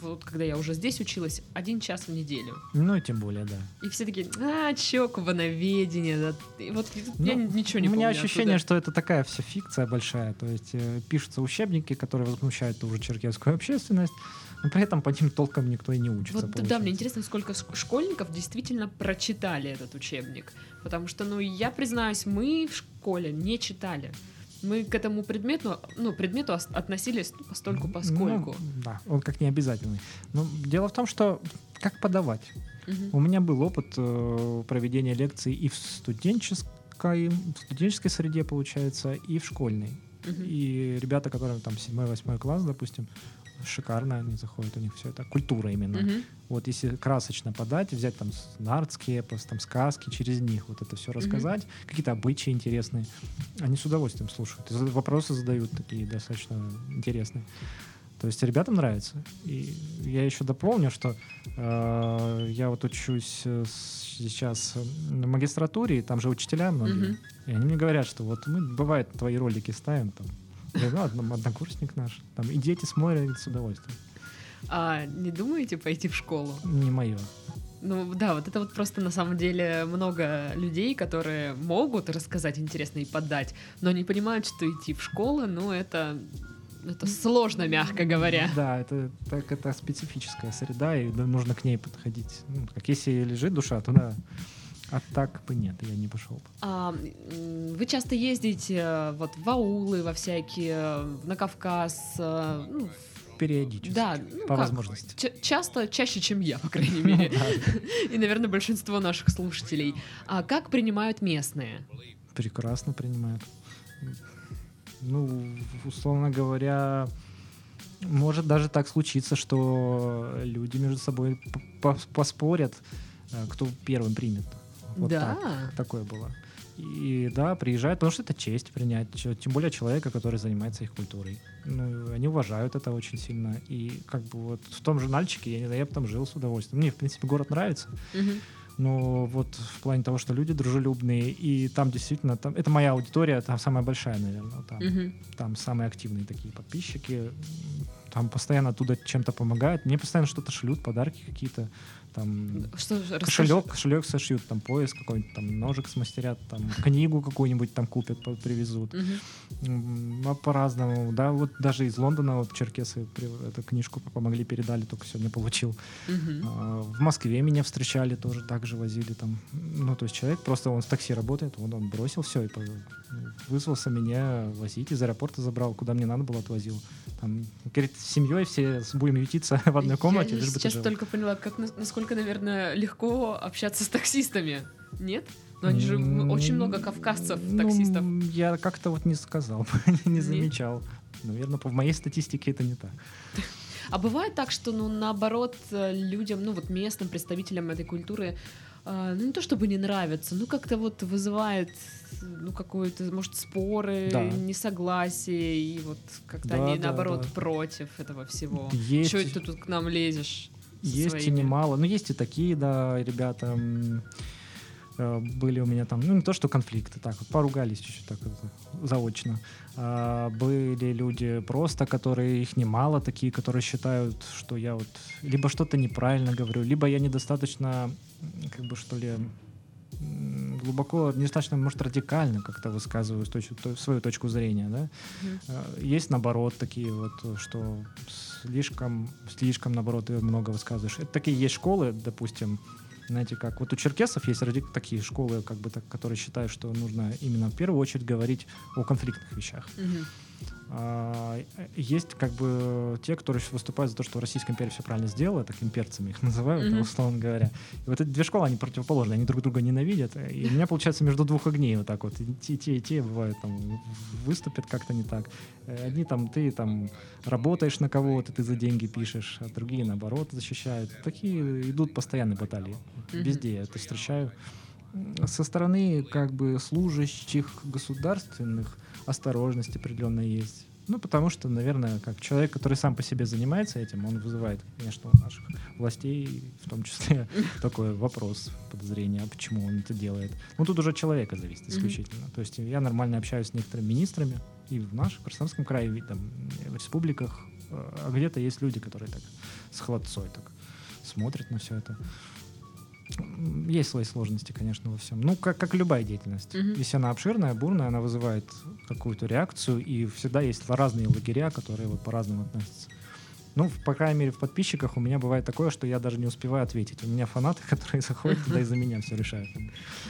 вот когда я уже здесь училась, один час в неделю. Ну, и тем более, да. И все такие, а, чё, кубановедение? Да? И вот я Ну, ничего не У помню. меня ощущение, оттуда. что это такая вся фикция большая. То есть э, пишутся учебники, которые возмущают ту же черкесскую общественность, но при этом по ним толком никто и не учится. Вот да, получается. мне интересно, сколько ск- школьников действительно прочитали этот учебник. Потому что, ну, я признаюсь, мы в школе не читали. Мы к этому предмету, ну, предмету ос- относились постольку поскольку. Ну, да, он как не обязательный. Но дело в том, что как подавать. Мгм. У меня был опыт э, проведения лекций и в студенческой, в студенческой среде, получается, и в школьной. Мгм. И ребята, которые там 7-8 класс, допустим, шикарно они заходят, у них все это культура именно. Мгм. Вот если красочно подать, взять там нардский эпос, там сказки, через них вот это все рассказать, какие-то обычаи интересные, они с удовольствием слушают. Вопросы задают такие достаточно интересные. То есть ребятам нравится. И я еще дополню, что э, я вот учусь э, сейчас на магистратуре, и там же учителя многие. Мгм. И они мне говорят, что вот мы, бывает, твои ролики ставим там. Ну, одно- однокурсник наш. Там, и дети смотрят с удовольствием. А не думаете пойти в школу? Не мое. Ну да, вот это вот просто на самом деле много людей, которые могут рассказать интересно и подать, но не понимают, что идти в школу, ну это это сложно, мягко говоря. Да, это так это специфическая среда, и нужно к ней подходить. Ну, как если лежит душа, то да. А так бы нет, я не пошел бы. А, вы часто ездите э, вот в аулы, во всякие, на Кавказ, э, ну, Периодически. Да, ну, по как? возможности. Ч- часто, чаще, чем я, по крайней мере. И, наверное, большинство наших слушателей. А как принимают местные? Прекрасно принимают. Ну, условно говоря, может даже так случиться, что люди между собой поспорят, э, кто первым примет. Вот да. Так, такое было. И да, приезжают, потому что это честь принять, тем более человека, который занимается их культурой. Ну, они уважают это очень сильно. И как бы вот в том же Нальчике, я не знаю, я бы там жил с удовольствием. Мне, в принципе, город нравится. Угу. Но вот в плане того, что люди дружелюбные, и там действительно, там, это моя аудитория, там самая большая, наверное. Там, угу. там самые активные такие подписчики. Там постоянно оттуда чем-то помогают. Мне постоянно что-то шлют, подарки какие-то там что, кошелек, кошелек сошьют, там пояс какой-нибудь, там ножик смастерят, там книгу какую-нибудь там купят, привезут. Угу. По-разному, да, вот даже из Лондона вот черкесы эту книжку помогли, передали, только сегодня получил. Угу. А, в Москве меня встречали, тоже так же возили там. Ну, то есть человек просто, он в такси работает, вот он бросил все и вызвался меня возить, из аэропорта забрал, куда мне надо было, отвозил. Там, говорит, с семьей все будем ютиться в одной комнате. Я сейчас только поняла, как, насколько, наверное, легко общаться с таксистами. Нет? Но они же очень много кавказцев, ну, таксистов. Я как-то вот не сказал, не замечал. Наверное, по моей статистике это не так. А бывает так, что, ну, наоборот, людям, ну, вот местным представителям этой культуры ну не то чтобы не нравится, ну как-то вот вызывает ну какое-то, может, споры, да. несогласие, и вот как-то да, они да, наоборот да. против этого всего. Есть... Чего ты тут к нам лезешь? Есть своими? и немало. Ну, есть и такие, да, ребята э, были у меня там, ну не то что конфликты, так вот поругались чуть-чуть так вот, заочно. А, были люди просто, которые их немало, такие, которые считают, что я вот либо что-то неправильно говорю, либо я недостаточно, как бы что ли, глубоко, недостаточно, может, радикально как-то высказываю точку, свою точку зрения, да. Mm-hmm. Есть, наоборот, такие вот, что слишком, слишком, наоборот, много высказываешь. Это такие есть школы, допустим, знаете, как вот у черкесов есть такие школы, как бы так, которые считают, что нужно именно в первую очередь говорить о конфликтных вещах. Mm-hmm. А, есть как бы те, которые выступают за то, что Российская империя все правильно сделала, так имперцами их называют, mm-hmm. условно говоря. И вот эти две школы, они противоположны, они друг друга ненавидят. И у меня получается между двух огней вот так вот. И те, и те, и те бывают там выступят как-то не так. Э, одни там, ты там работаешь на кого-то, ты за деньги пишешь, а другие наоборот защищают. Такие идут постоянные баталии. Mm-hmm. Везде я это встречаю. Со стороны как бы служащих государственных осторожность определенная есть. Ну, потому что, наверное, как человек, который сам по себе занимается этим, он вызывает, конечно, у наших властей, в том числе, такой вопрос, подозрения, а почему он это делает. Ну, тут уже от человека зависит исключительно. То есть я нормально общаюсь с некоторыми министрами и в нашем Краснодарском крае, и там, в республиках, а где-то есть люди, которые так с холодцой так смотрят на все это есть свои сложности, конечно, во всем. Ну, как, как любая деятельность. Mm-hmm. Если она обширная, бурная, она вызывает какую-то реакцию, и всегда есть разные лагеря, которые вот по-разному относятся. Ну, по крайней мере, в подписчиках у меня бывает такое, что я даже не успеваю ответить. У меня фанаты, которые заходят туда и за меня все решают.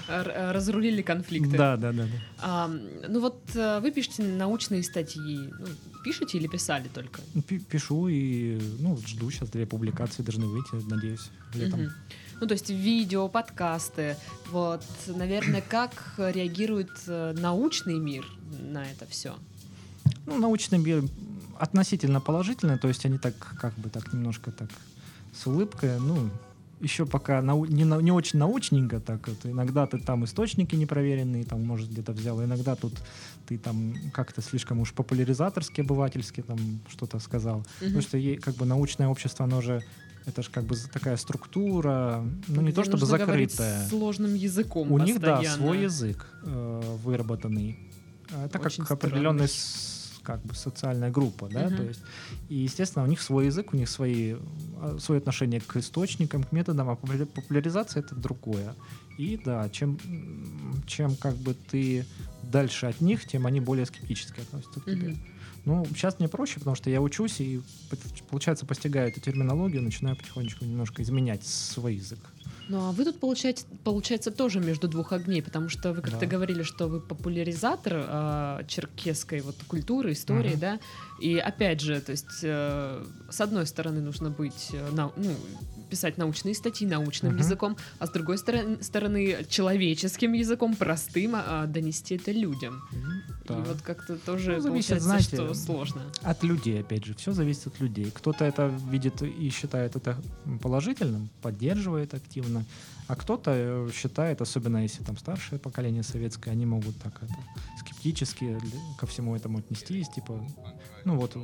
Э, разрулили конфликты. Да, да, да. да. А, ну вот э, вы пишете научные статьи. Ну, пишете или писали только? Пишу и ну, жду сейчас две публикации должны выйти, надеюсь, летом. Угу. Ну, то есть видео, подкасты. Вот, наверное, как реагирует э, научный мир на это все? Ну, научный мир относительно положительно, то есть они так, как бы так немножко так с улыбкой, ну, еще пока нау не, не очень научненько так вот. Иногда ты там источники непроверенные, там, может, где-то взял, иногда тут ты там как-то слишком уж популяризаторски, обывательски там что-то сказал. Угу. Потому что ей, как бы научное общество, оно же это же как бы такая структура, ну не то чтобы закрытая. Сложным языком. У постоянно. них да свой язык э, выработанный. Это Очень как определенный как бы социальная группа, да, Мгм. то есть и естественно у них свой язык, у них свои а, свое отношение к источникам, к методам, а популя- популяризация это другое. И да, чем чем как бы ты дальше от них, тем они более скептически относятся к тебе. Мгм. Ну, сейчас мне проще, потому что я учусь и, получается, постигаю эту терминологию, начинаю потихонечку немножко изменять свой язык. Ну а вы тут получаете, получается тоже между двух огней, потому что вы как-то Да. говорили, что вы популяризатор а, черкесской вот культуры, истории, Мгм. да. И опять же, то есть э, с одной стороны нужно быть, э, нау- ну, писать научные статьи научным Мгм. языком, а с другой стороны, стороны человеческим языком, простым, а, донести это людям. Да. И вот как-то тоже Ну, зависит, получается, знаете, что сложно. От людей, опять же, все зависит от людей. Кто-то это видит и считает это положительным, поддерживает активно, а кто-то э, считает, особенно если там старшее поколение советское, они могут так это, скептически ко всему этому отнестись, типа, ну вот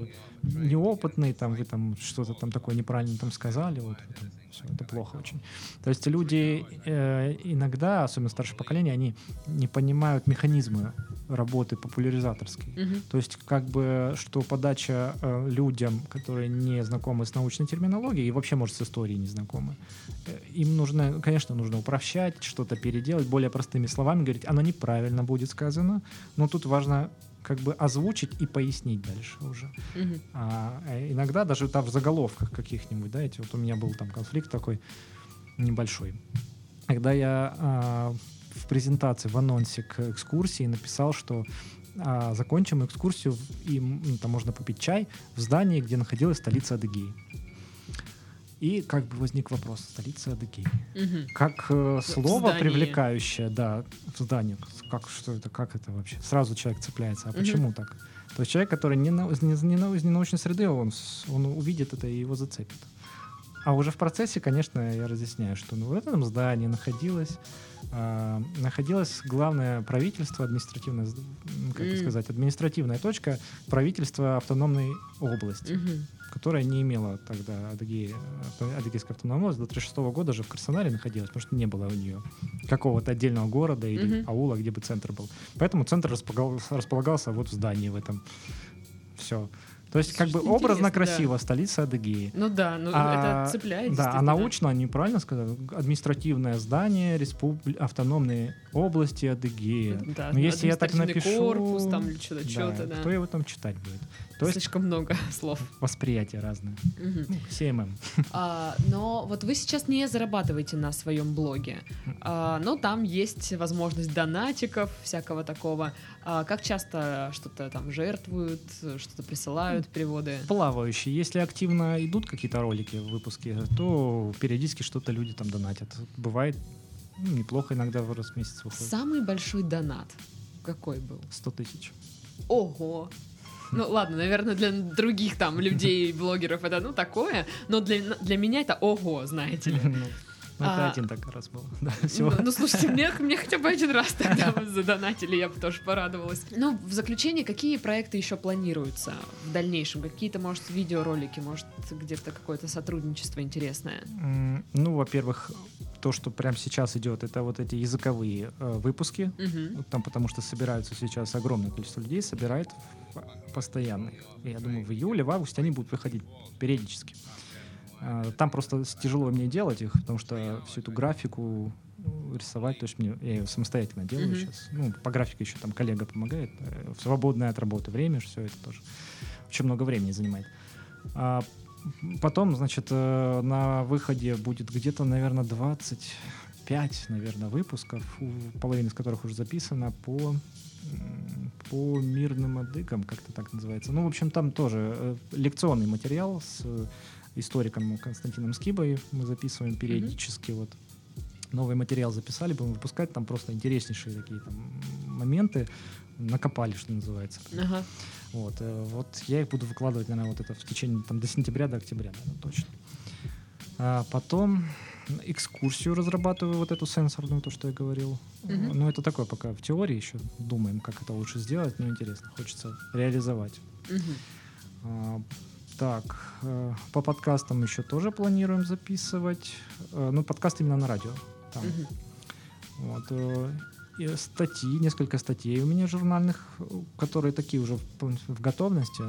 неопытный, там вы там что-то там такое неправильно там сказали, вот вы это плохо очень. То есть люди э, иногда, особенно старшее поколение, они не понимают механизмы работы популяризаторской. Мгм. То есть, как бы, что подача э, людям, которые не знакомы с научной терминологией и вообще, может, с историей не знакомы, э, им нужно, конечно, нужно упрощать, что-то переделать, более простыми словами говорить, оно неправильно будет сказано, но тут важно как бы озвучить и пояснить дальше уже. Мгм. А э, иногда даже там в заголовках каких-нибудь, да, эти, вот у меня был там конфликт такой небольшой. Когда я а, в презентации, в анонсе к экскурсии написал, что а, закончим экскурсию, и м, там можно попить чай в здании, где находилась столица Адыгеи. И как бы возник вопрос, столица Адыгеи. Мгм. Как э, слово привлекающее, да, в здании. Как, что это, как это вообще? Сразу человек цепляется. А Мгм. почему так? То есть человек, который не, на- не, не из ненаучной среды, он, он увидит это и его зацепит. А уже в процессе, конечно, я разъясняю, что ну, в этом здании находилось, а, находилось главное правительство, административное, з- м, как М. сказать, административная точка правительства автономной области Мгм. которая не имела тогда Адыгея, авто- Адыгейская автономная область, до 36 года же в Краснодаре находилась, потому что не было у нее какого-то отдельного города или Мгм. аула, где бы центр был. Поэтому центр располагался, располагался вот в здании в этом. Все. То есть, как бы образно да. красиво, столица Адыгеи. Ну да, ну А, это цепляет. Да, а научно они правильно сказали? Административное здание республи... автономной области Адыгея. Да, Но если я так напишу... корпус, там что-то, да, что-то, да. Кто его там читать будет? То есть Слишком много слов. восприятие разное. Мгм. Ну. А, но вот вы сейчас не зарабатываете на своем блоге, А, но там есть возможность донатиков, всякого такого. А как часто что-то там жертвуют, что-то присылают, переводы? плавающие. Если активно идут какие-то ролики, выпуски, то периодически что-то люди там донатят. Бывает ну, неплохо иногда в раз в месяц выходит. Самый большой донат какой был? 100 тысяч. Ого! Ну ладно, наверное, для других там людей, блогеров это ну такое, но для, для меня это ого, знаете ли. Ну, ну, это А. один так раз был. Да, Ну, всего. ну, слушайте, мне, мне хотя бы один раз тогда вы задонатили, я бы тоже порадовалась. Ну, в заключение, какие проекты еще планируются в дальнейшем? Какие-то, может, видеоролики, может, где-то какое-то сотрудничество интересное? Ну, во-первых, то, что прямо сейчас идет, это вот эти языковые э, выпуски. Вот Там потому что собираются сейчас огромное количество людей, собирает постоянно. И я думаю, в июле, в августе они будут выходить периодически. А, Там просто тяжело мне делать их, потому что всю эту графику э, рисовать, то есть мне, я ее самостоятельно делаю Мгм. сейчас. Ну, по графике еще там коллега помогает. э, В свободное от работы время, все это тоже очень много времени занимает. А потом, значит, э, на выходе будет где-то, наверное, 25, наверное, выпусков, половина из которых уже записана по по мирным адыгам, как-то так называется. Ну, в общем, там тоже лекционный материал с историком Константином Скибой мы записываем периодически. Вот новый материал записали, будем выпускать, там просто интереснейшие такие там моменты накопали, что называется. Ага. Вот, э, вот я их буду выкладывать, наверное, вот это в течение там, до сентября, до октября, наверное, точно. А потом экскурсию разрабатываю, вот эту сенсорную, то, что я говорил. Мгм. Ну, это такое пока в теории еще думаем, как это лучше сделать, но интересно, хочется реализовать. Мгм. Так, э, по подкастам еще тоже планируем записывать. Э, ну, подкаст именно на радио. Там. Мгм. Вот, э, и статьи, несколько статей у меня журнальных, которые такие уже в, в готовности.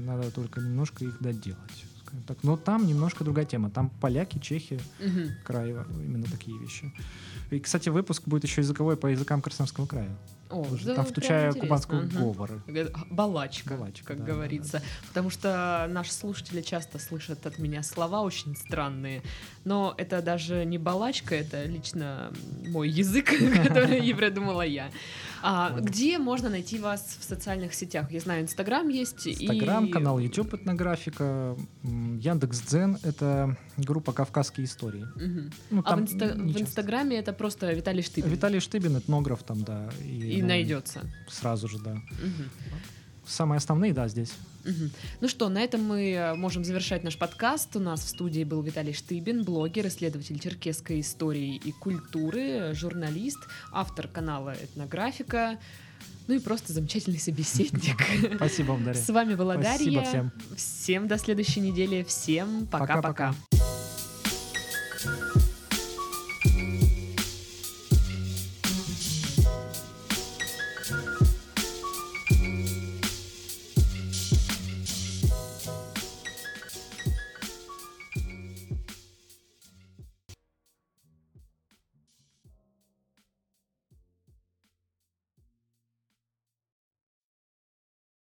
Надо только немножко их доделать. Так. Но там немножко другая тема. Там поляки, чехи, Мгм. край, именно такие вещи. И, кстати, выпуск будет еще языковой по языкам Краснодарского края. О, да, там включая кубанскую Мгм. говоры. Э, Балачка, Балачка, как да, говорится. Потому что наши слушатели часто слышат от меня слова очень странные. Но это даже не балачка, это лично мой язык, который придумала я. А где можно найти вас в социальных сетях? Я знаю, Инстаграм есть. Инстаграм, и... канал YouTube этнографика, Яндекс Дзен это группа Кавказские истории. Мгм. Ну, А в, инста- в. Инстаграме это просто Виталий Штыбин. Виталий Штыбин, этнограф там, да. И ну, найдется. Сразу же, да. Мгм. Самые основные, да, здесь. Мгм. Ну что, на этом мы э, можем завершать наш подкаст. У нас в студии был Виталий Штыбин, блогер, исследователь черкесской истории и культуры, журналист, автор канала «Этнографика», ну и просто замечательный собеседник. Спасибо вам, Дарья. С вами была Спасибо Дарья. всем. Всем до следующей недели. Всем пока-пока. Пока-пока.